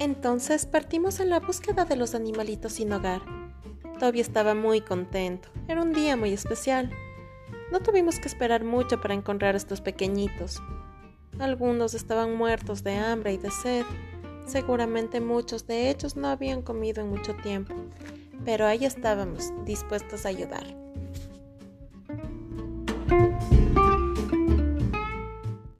Entonces partimos en la búsqueda de los animalitos sin hogar. Toby estaba muy contento. Era un día muy especial. No tuvimos que esperar mucho para encontrar a estos pequeñitos. Algunos estaban muertos de hambre y de sed. Seguramente muchos de ellos no habían comido en mucho tiempo. Pero ahí estábamos, dispuestos a ayudar.